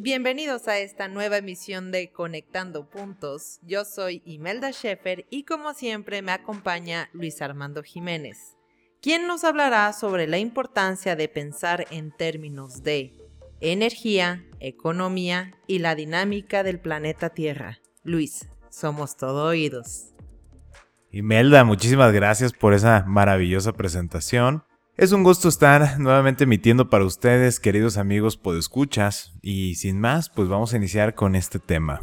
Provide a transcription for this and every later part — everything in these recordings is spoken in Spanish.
Bienvenidos a esta nueva emisión de Conectando Puntos. Yo soy Imelda Schaeffer y como siempre me acompaña Luis Armando Jiménez, quien nos hablará sobre la importancia de pensar en términos de energía, economía y la dinámica del planeta Tierra. Luis, somos todo oídos. Imelda, muchísimas gracias por esa maravillosa presentación. Es un gusto estar nuevamente emitiendo para ustedes, queridos amigos podescuchas, y sin más, pues vamos a iniciar con este tema.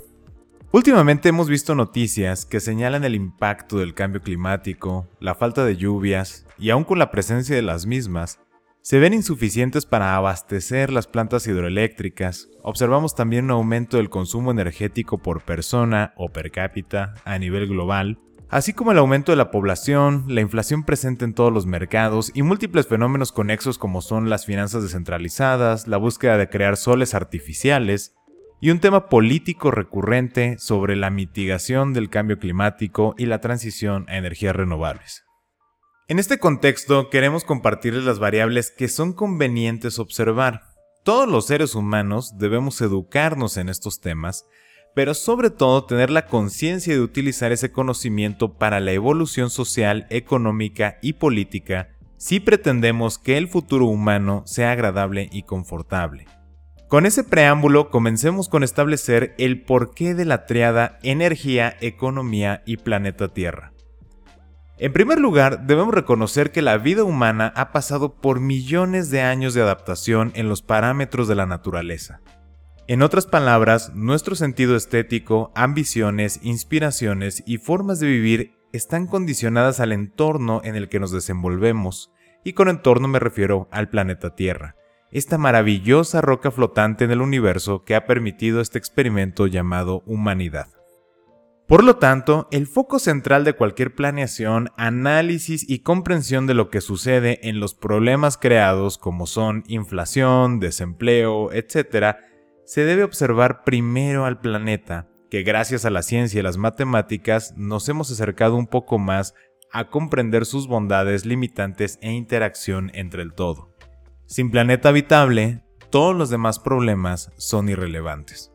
Últimamente hemos visto noticias que señalan el impacto del cambio climático, la falta de lluvias, y aun con la presencia de las mismas, se ven insuficientes para abastecer las plantas hidroeléctricas. Observamos también un aumento del consumo energético por persona o per cápita a nivel global, así como el aumento de la población, la inflación presente en todos los mercados y múltiples fenómenos conexos como son las finanzas descentralizadas, la búsqueda de crear soles artificiales, y un tema político recurrente sobre la mitigación del cambio climático y la transición a energías renovables. En este contexto queremos compartirles las variables que son convenientes observar. Todos los seres humanos debemos educarnos en estos temas pero sobre todo tener la conciencia de utilizar ese conocimiento para la evolución social, económica y política si pretendemos que el futuro humano sea agradable y confortable. Con ese preámbulo comencemos con establecer el porqué de la triada energía, economía y planeta Tierra. En primer lugar, debemos reconocer que la vida humana ha pasado por millones de años de adaptación en los parámetros de la naturaleza. En otras palabras, nuestro sentido estético, ambiciones, inspiraciones y formas de vivir están condicionadas al entorno en el que nos desenvolvemos, y con entorno me refiero al planeta Tierra, esta maravillosa roca flotante en el universo que ha permitido este experimento llamado humanidad. Por lo tanto, el foco central de cualquier planeación, análisis y comprensión de lo que sucede en los problemas creados como son inflación, desempleo, etc., se debe observar primero al planeta, que gracias a la ciencia y las matemáticas nos hemos acercado un poco más a comprender sus bondades limitantes e interacción entre el todo. Sin planeta habitable, todos los demás problemas son irrelevantes.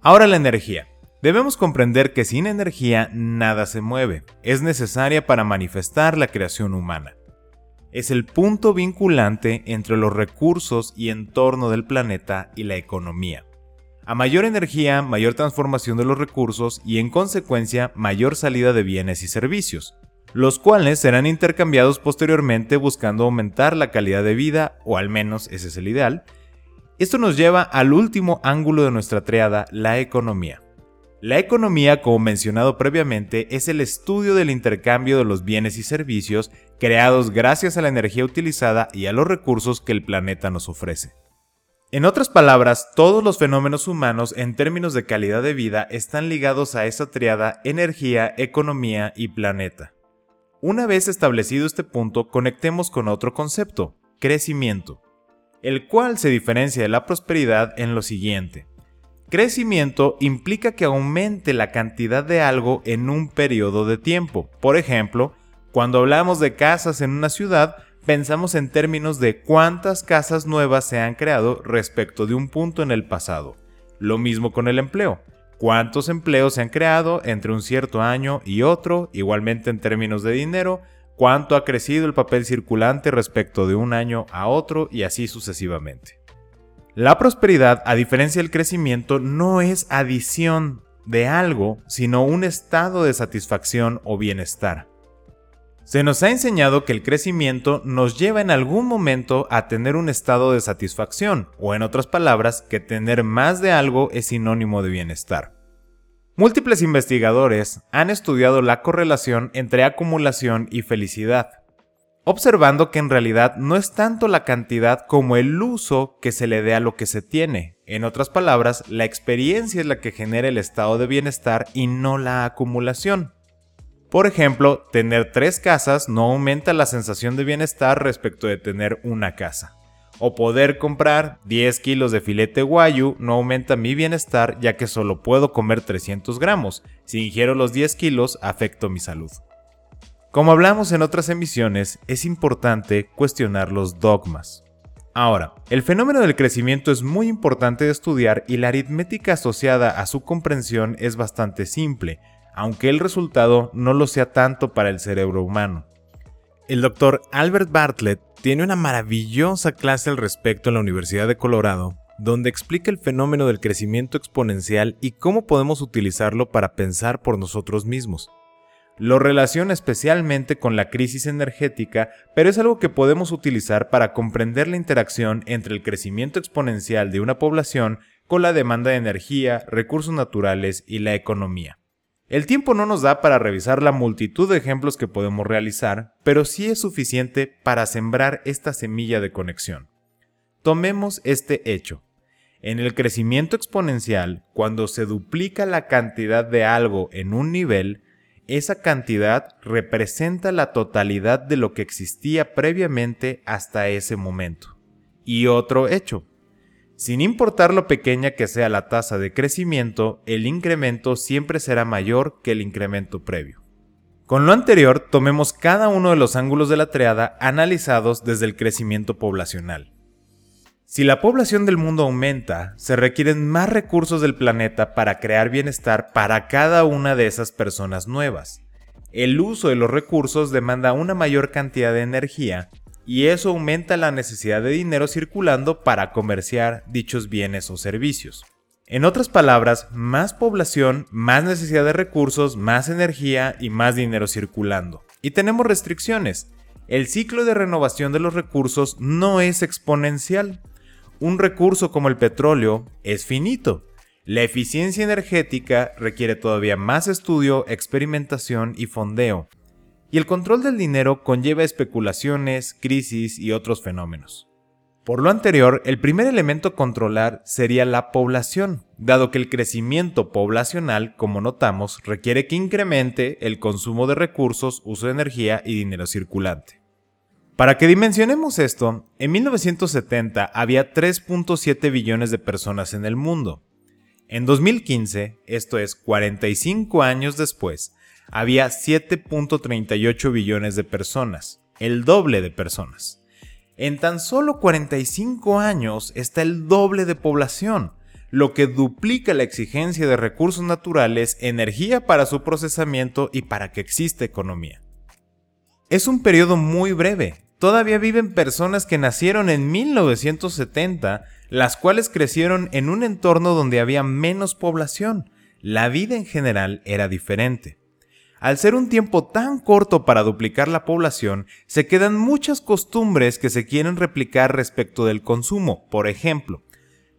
Ahora la energía. Debemos comprender que sin energía nada se mueve, es necesaria para manifestar la creación humana es el punto vinculante entre los recursos y entorno del planeta y la economía. A mayor energía, mayor transformación de los recursos y en consecuencia mayor salida de bienes y servicios, los cuales serán intercambiados posteriormente buscando aumentar la calidad de vida, o al menos ese es el ideal. Esto nos lleva al último ángulo de nuestra triada, la economía. La economía, como mencionado previamente, es el estudio del intercambio de los bienes y servicios creados gracias a la energía utilizada y a los recursos que el planeta nos ofrece. En otras palabras, todos los fenómenos humanos en términos de calidad de vida están ligados a esa triada energía, economía y planeta. Una vez establecido este punto, conectemos con otro concepto, crecimiento, el cual se diferencia de la prosperidad en lo siguiente. Crecimiento implica que aumente la cantidad de algo en un periodo de tiempo. Por ejemplo, cuando hablamos de casas en una ciudad, pensamos en términos de cuántas casas nuevas se han creado respecto de un punto en el pasado. Lo mismo con el empleo. ¿Cuántos empleos se han creado entre un cierto año y otro? Igualmente en términos de dinero, cuánto ha crecido el papel circulante respecto de un año a otro y así sucesivamente. La prosperidad, a diferencia del crecimiento, no es adición de algo, sino un estado de satisfacción o bienestar. Se nos ha enseñado que el crecimiento nos lleva en algún momento a tener un estado de satisfacción, o en otras palabras, que tener más de algo es sinónimo de bienestar. Múltiples investigadores han estudiado la correlación entre acumulación y felicidad, observando que en realidad no es tanto la cantidad como el uso que se le dé a lo que se tiene. En otras palabras, la experiencia es la que genera el estado de bienestar y no la acumulación. Por ejemplo, tener tres casas no aumenta la sensación de bienestar respecto de tener una casa. O poder comprar 10 kilos de filete guayu no aumenta mi bienestar ya que solo puedo comer 300 gramos. Si ingiero los 10 kilos, afecto mi salud. Como hablamos en otras emisiones, es importante cuestionar los dogmas. Ahora, el fenómeno del crecimiento es muy importante de estudiar y la aritmética asociada a su comprensión es bastante simple, aunque el resultado no lo sea tanto para el cerebro humano. El doctor Albert Bartlett tiene una maravillosa clase al respecto en la Universidad de Colorado, donde explica el fenómeno del crecimiento exponencial y cómo podemos utilizarlo para pensar por nosotros mismos. Lo relaciona especialmente con la crisis energética, pero es algo que podemos utilizar para comprender la interacción entre el crecimiento exponencial de una población con la demanda de energía, recursos naturales y la economía. El tiempo no nos da para revisar la multitud de ejemplos que podemos realizar, pero sí es suficiente para sembrar esta semilla de conexión. Tomemos este hecho. En el crecimiento exponencial, cuando se duplica la cantidad de algo en un nivel, esa cantidad representa la totalidad de lo que existía previamente hasta ese momento. Y otro hecho, sin importar lo pequeña que sea la tasa de crecimiento, el incremento siempre será mayor que el incremento previo. Con lo anterior, tomemos cada uno de los ángulos de la triada analizados desde el crecimiento poblacional. Si la población del mundo aumenta, se requieren más recursos del planeta para crear bienestar para cada una de esas personas nuevas. El uso de los recursos demanda una mayor cantidad de energía y eso aumenta la necesidad de dinero circulando para comerciar dichos bienes o servicios. En otras palabras, más población, más necesidad de recursos, más energía y más dinero circulando. Y tenemos restricciones. El ciclo de renovación de los recursos no es exponencial. Un recurso como el petróleo es finito. La eficiencia energética requiere todavía más estudio, experimentación y fondeo y el control del dinero conlleva especulaciones, crisis y otros fenómenos. Por lo anterior, el primer elemento a controlar sería la población, dado que el crecimiento poblacional, como notamos, requiere que incremente el consumo de recursos, uso de energía y dinero circulante. Para que dimensionemos esto, en 1970 había 3.7 billones de personas en el mundo. En 2015, esto es 45 años después, había 7.38 billones de personas, el doble de personas. En tan solo 45 años está el doble de población, lo que duplica la exigencia de recursos naturales, energía para su procesamiento y para que exista economía. Es un periodo muy breve. Todavía viven personas que nacieron en 1970, las cuales crecieron en un entorno donde había menos población. La vida en general era diferente. Al ser un tiempo tan corto para duplicar la población, se quedan muchas costumbres que se quieren replicar respecto del consumo. Por ejemplo,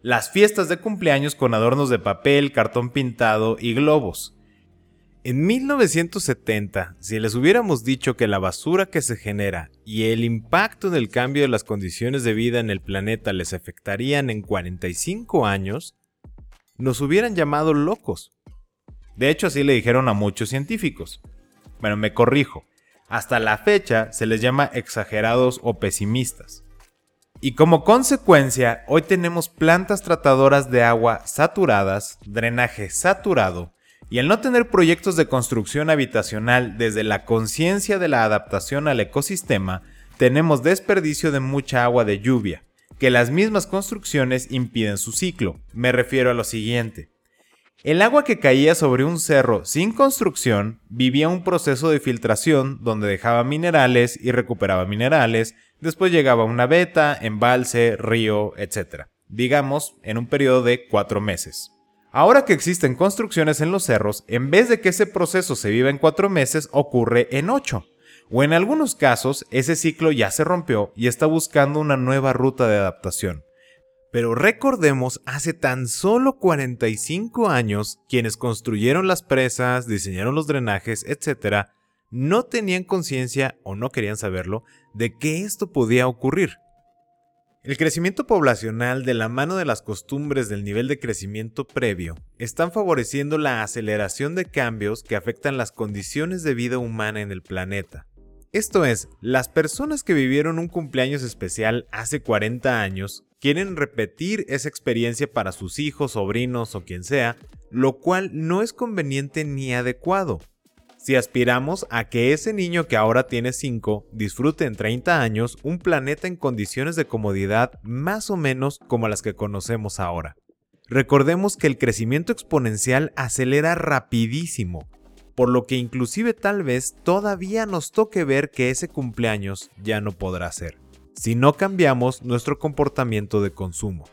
las fiestas de cumpleaños con adornos de papel, cartón pintado y globos. En 1970, si les hubiéramos dicho que la basura que se genera y el impacto del cambio de las condiciones de vida en el planeta les afectarían en 45 años, nos hubieran llamado locos. De hecho, así le dijeron a muchos científicos. Bueno, me corrijo. Hasta la fecha se les llama exagerados o pesimistas. Y como consecuencia, hoy tenemos plantas tratadoras de agua saturadas, drenaje saturado, y al no tener proyectos de construcción habitacional desde la conciencia de la adaptación al ecosistema, tenemos desperdicio de mucha agua de lluvia, que las mismas construcciones impiden su ciclo. Me refiero a lo siguiente. El agua que caía sobre un cerro sin construcción vivía un proceso de filtración donde dejaba minerales y recuperaba minerales, después llegaba una veta, embalse, río, etc. Digamos, en un periodo de cuatro meses. Ahora que existen construcciones en los cerros, en vez de que ese proceso se viva en cuatro meses, ocurre en ocho. O en algunos casos, ese ciclo ya se rompió y está buscando una nueva ruta de adaptación. Pero recordemos, hace tan solo 45 años, quienes construyeron las presas, diseñaron los drenajes, etc., no tenían conciencia o no querían saberlo de que esto podía ocurrir. El crecimiento poblacional de la mano de las costumbres del nivel de crecimiento previo están favoreciendo la aceleración de cambios que afectan las condiciones de vida humana en el planeta. Esto es, las personas que vivieron un cumpleaños especial hace 40 años quieren repetir esa experiencia para sus hijos, sobrinos o quien sea, lo cual no es conveniente ni adecuado. Si aspiramos a que ese niño que ahora tiene 5 disfrute en 30 años un planeta en condiciones de comodidad más o menos como las que conocemos ahora. Recordemos que el crecimiento exponencial acelera rapidísimo, por lo que inclusive tal vez todavía nos toque ver que ese cumpleaños ya no podrá ser, si no cambiamos nuestro comportamiento de consumo.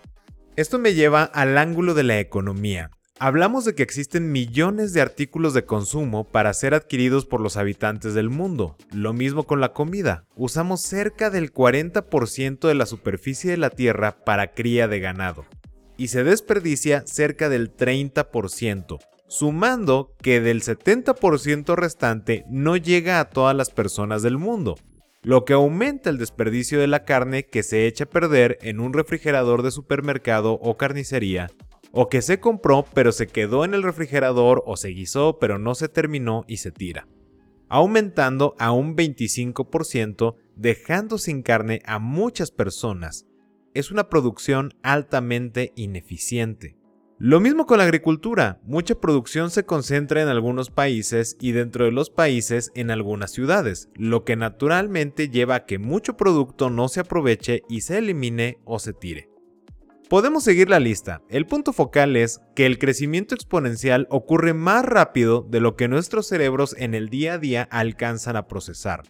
Esto me lleva al ángulo de la economía. Hablamos de que existen millones de artículos de consumo para ser adquiridos por los habitantes del mundo. Lo mismo con la comida. Usamos cerca del 40% de la superficie de la Tierra para cría de ganado. Y se desperdicia cerca del 30%, sumando que del 70% restante no llega a todas las personas del mundo, lo que aumenta el desperdicio de la carne que se echa a perder en un refrigerador de supermercado o carnicería, o que se compró pero se quedó en el refrigerador o se guisó pero no se terminó y se tira, aumentando a un 25% dejando sin carne a muchas personas. Es una producción altamente ineficiente. Lo mismo con la agricultura, mucha producción se concentra en algunos países y dentro de los países en algunas ciudades, lo que naturalmente lleva a que mucho producto no se aproveche y se elimine o se tire. Podemos seguir la lista, el punto focal es que el crecimiento exponencial ocurre más rápido de lo que nuestros cerebros en el día a día alcanzan a procesar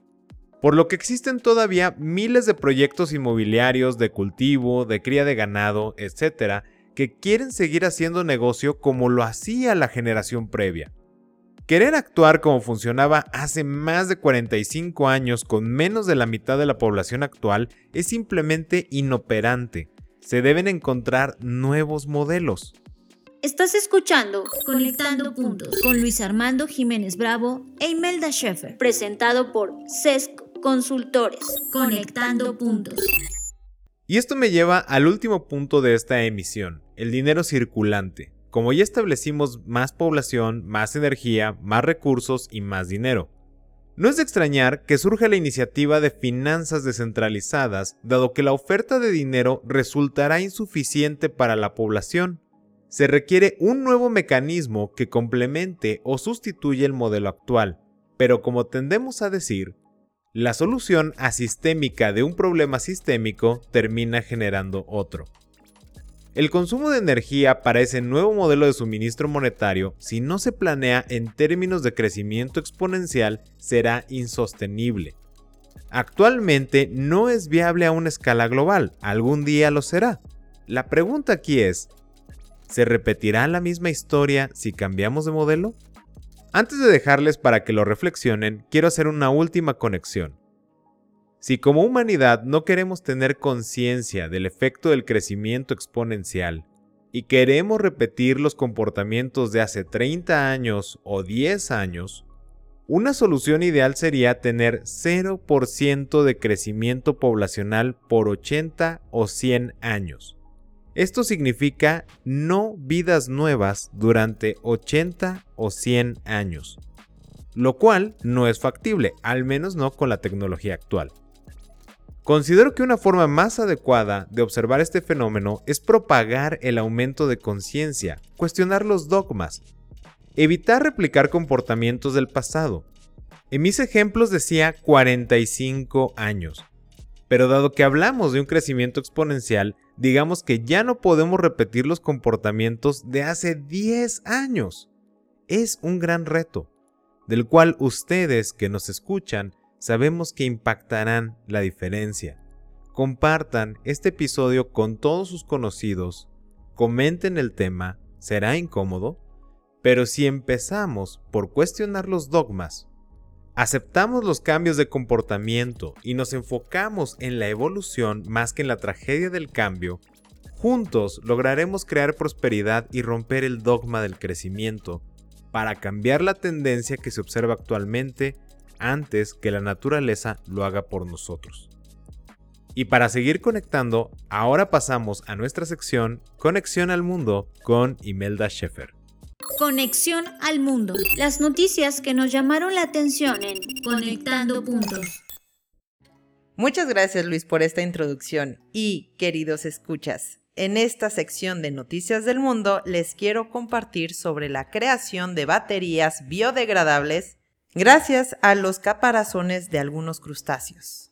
por lo que existen todavía miles de proyectos inmobiliarios de cultivo, de cría de ganado, etc., que quieren seguir haciendo negocio como lo hacía la generación previa. Querer actuar como funcionaba hace más de 45 años con menos de la mitad de la población actual es simplemente inoperante. Se deben encontrar nuevos modelos. Estás escuchando Conectando Puntos con Luis Armando Jiménez Bravo e Imelda Schaeffer, presentado por CESC Consultores. Conectando Puntos. Y esto me lleva al último punto de esta emisión, el dinero circulante. Como ya establecimos más población, más energía, más recursos y más dinero. No es de extrañar que surja la iniciativa de finanzas descentralizadas, dado que la oferta de dinero resultará insuficiente para la población. Se requiere un nuevo mecanismo que complemente o sustituya el modelo actual, pero como tendemos a decir, la solución asistémica de un problema sistémico termina generando otro. El consumo de energía para ese nuevo modelo de suministro monetario, si no se planea en términos de crecimiento exponencial, será insostenible. Actualmente no es viable a una escala global, algún día lo será. La pregunta aquí es, ¿se repetirá la misma historia si cambiamos de modelo? Antes de dejarles para que lo reflexionen, quiero hacer una última conexión. Si como humanidad no queremos tener conciencia del efecto del crecimiento exponencial y queremos repetir los comportamientos de hace 30 años o 10 años, una solución ideal sería tener 0% de crecimiento poblacional por 80 o 100 años. Esto significa no vidas nuevas durante 80 o 100 años, lo cual no es factible, al menos no con la tecnología actual. Considero que una forma más adecuada de observar este fenómeno es propagar el aumento de conciencia, cuestionar los dogmas, evitar replicar comportamientos del pasado. En mis ejemplos decía 45 años, pero dado que hablamos de un crecimiento exponencial, digamos que ya no podemos repetir los comportamientos de hace 10 años. Es un gran reto, del cual ustedes que nos escuchan sabemos que impactarán la diferencia. Compartan este episodio con todos sus conocidos, comenten el tema, será incómodo, pero si empezamos por cuestionar los dogmas, aceptamos los cambios de comportamiento y nos enfocamos en la evolución más que en la tragedia del cambio, juntos lograremos crear prosperidad y romper el dogma del crecimiento para cambiar la tendencia que se observa actualmente antes que la naturaleza lo haga por nosotros. Y para seguir conectando, ahora pasamos a nuestra sección Conexión al Mundo con Imelda Schaefer. Conexión al Mundo. Las noticias que nos llamaron la atención en Conectando Puntos. Muchas gracias Luis por esta introducción y queridos escuchas. En esta sección de Noticias del Mundo les quiero compartir sobre la creación de baterías biodegradables gracias a los caparazones de algunos crustáceos.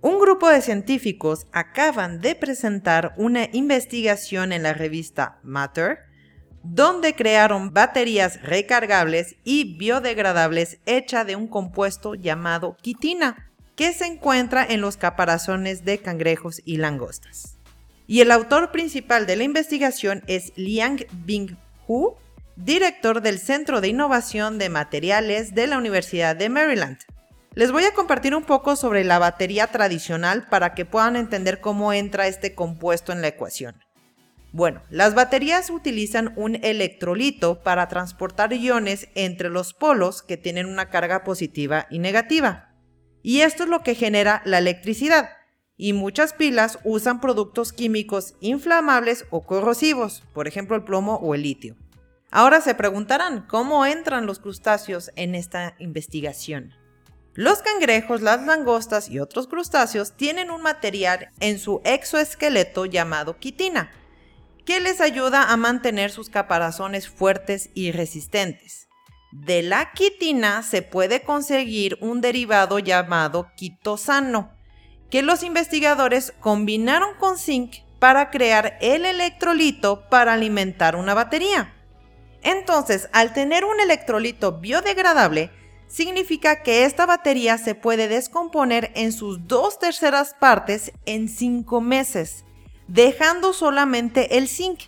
Un grupo de científicos acaban de presentar una investigación en la revista Matter, donde crearon baterías recargables y biodegradables hechas de un compuesto llamado quitina, que se encuentra en los caparazones de cangrejos y langostas. Y el autor principal de la investigación es Liang Bing Hu, director del Centro de Innovación de Materiales de la Universidad de Maryland. Les voy a compartir un poco sobre la batería tradicional para que puedan entender cómo entra este compuesto en la ecuación. Bueno, las baterías utilizan un electrolito para transportar iones entre los polos que tienen una carga positiva y negativa. Y esto es lo que genera la electricidad. Y muchas pilas usan productos químicos inflamables o corrosivos, por ejemplo el plomo o el litio. Ahora se preguntarán cómo entran los crustáceos en esta investigación. Los cangrejos, las langostas y otros crustáceos tienen un material en su exoesqueleto llamado quitina, que les ayuda a mantener sus caparazones fuertes y resistentes. De la quitina se puede conseguir un derivado llamado quitosano, que los investigadores combinaron con zinc para crear el electrolito para alimentar una batería. Entonces, al tener un electrolito biodegradable, significa que esta batería se puede descomponer en sus dos terceras partes en cinco meses, dejando solamente el zinc,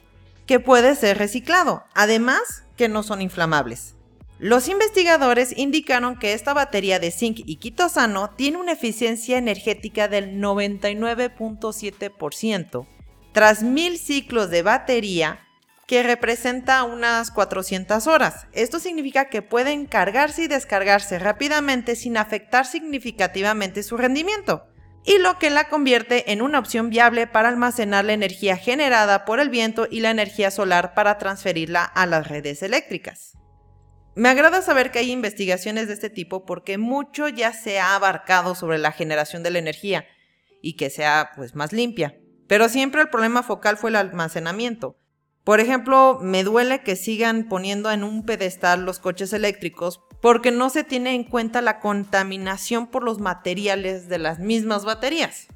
que puede ser reciclado, además que no son inflamables. Los investigadores indicaron que esta batería de zinc y quitosano tiene una eficiencia energética del 99.7%. Tras mil ciclos de batería, que representa unas 400 horas. Esto significa que pueden cargarse y descargarse rápidamente sin afectar significativamente su rendimiento, y lo que la convierte en una opción viable para almacenar la energía generada por el viento y la energía solar para transferirla a las redes eléctricas. Me agrada saber que hay investigaciones de este tipo porque mucho ya se ha abarcado sobre la generación de la energía y que sea pues más limpia, pero siempre el problema focal fue el almacenamiento por ejemplo, me duele que sigan poniendo en un pedestal los coches eléctricos porque no se tiene en cuenta la contaminación por los materiales de las mismas baterías.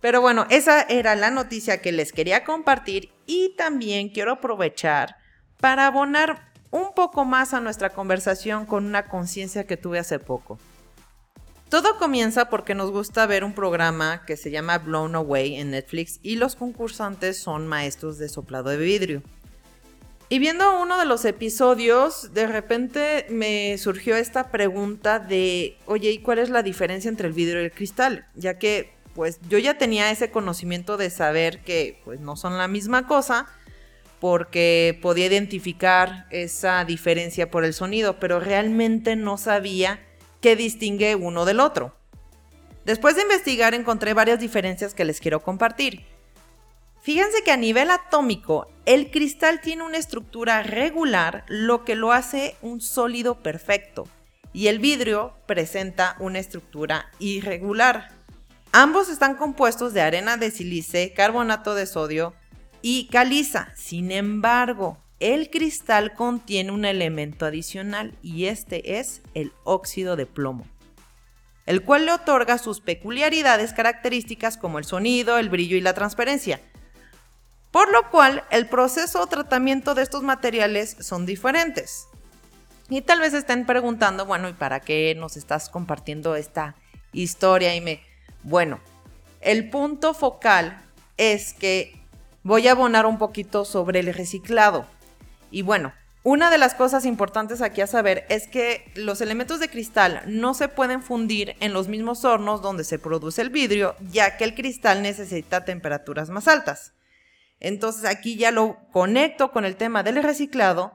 Pero bueno, esa era la noticia que les quería compartir y también quiero aprovechar para abonar un poco más a nuestra conversación con una conciencia que tuve hace poco. Todo comienza porque nos gusta ver un programa que se llama Blown Away en Netflix y los concursantes son maestros de soplado de vidrio. Y viendo uno de los episodios, de repente me surgió esta pregunta de, oye, ¿y cuál es la diferencia entre el vidrio y el cristal? Ya que, pues, yo ya tenía ese conocimiento de saber que, pues, no son la misma cosa, porque podía identificar esa diferencia por el sonido, pero realmente no sabía que distingue uno del otro. Después de investigar encontré varias diferencias que les quiero compartir. Fíjense que a nivel atómico, el cristal tiene una estructura regular, lo que lo hace un sólido perfecto, y el vidrio presenta una estructura irregular. Ambos están compuestos de arena de sílice, carbonato de sodio y caliza. Sin embargo, el cristal contiene un elemento adicional y este es el óxido de plomo, el cual le otorga sus peculiaridades características como el sonido, el brillo y la transparencia. Por lo cual, el proceso o tratamiento de estos materiales son diferentes. Y tal vez estén preguntando, bueno, ¿y para qué nos estás compartiendo esta historia? Y me, bueno, el punto focal es que voy a abonar un poquito sobre el reciclado. Y bueno, una de las cosas importantes aquí a saber es que los elementos de cristal no se pueden fundir en los mismos hornos donde se produce el vidrio, ya que el cristal necesita temperaturas más altas. Entonces aquí ya lo conecto con el tema del reciclado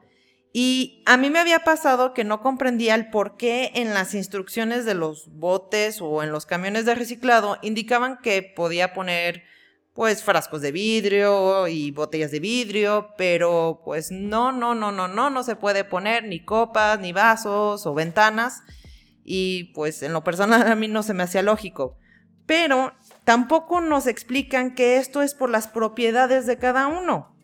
Y a mí me había pasado que no comprendía el por qué en las instrucciones de los botes o en los camiones de reciclado indicaban que podía poner pues frascos de vidrio y botellas de vidrio, pero pues no, no, no, no, no, no se puede poner ni copas, ni vasos o ventanas y pues en lo personal a mí no se me hacía lógico. Pero tampoco nos explican que esto es por las propiedades de cada uno.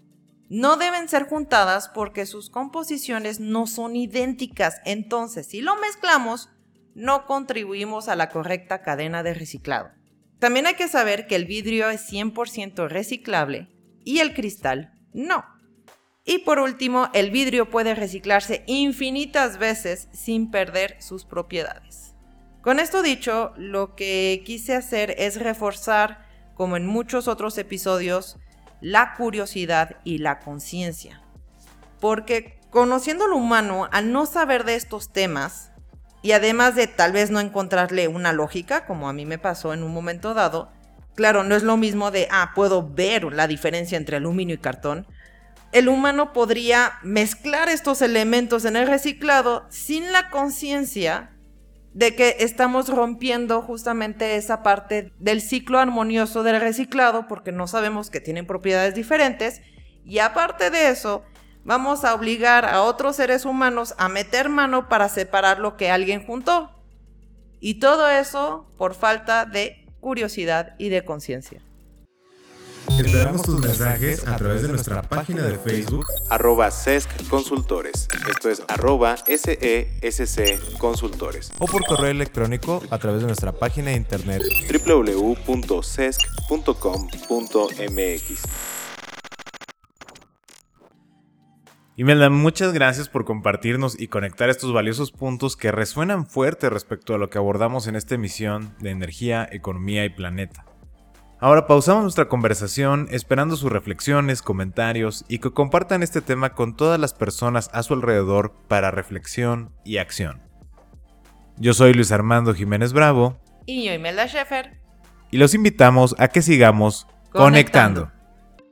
No deben ser juntadas porque sus composiciones no son idénticas, entonces si lo mezclamos, no contribuimos a la correcta cadena de reciclado. También hay que saber que el vidrio es 100% reciclable y el cristal no. Y por último, el vidrio puede reciclarse infinitas veces sin perder sus propiedades. Con esto dicho, lo que quise hacer es reforzar, como en muchos otros episodios, la curiosidad y la conciencia. Porque conociendo lo humano, al no saber de estos temas, y además de tal vez no encontrarle una lógica, como a mí me pasó en un momento dado, claro, no es lo mismo de, ah, puedo ver la diferencia entre aluminio y cartón. El humano podría mezclar estos elementos en el reciclado sin la conciencia de que estamos rompiendo justamente esa parte del ciclo armonioso del reciclado porque no sabemos que tienen propiedades diferentes y aparte de eso, vamos a obligar a otros seres humanos a meter mano para separar lo que alguien juntó. Y todo eso por falta de curiosidad y de conciencia. Esperamos tus mensajes a través de nuestra página de Facebook arroba SESC Consultores. Esto es arroba SESC Consultores. O por correo electrónico a través de nuestra página de internet www.sesc.com.mx. Imelda, muchas gracias por compartirnos y conectar estos valiosos puntos que resuenan fuerte respecto a lo que abordamos en esta emisión de energía, economía y planeta. Ahora pausamos nuestra conversación esperando sus reflexiones, comentarios y que compartan este tema con todas las personas a su alrededor para reflexión y acción. Yo soy Luis Armando Jiménez Bravo. Y yo Imelda Sheffer. Y los invitamos a que sigamos conectando.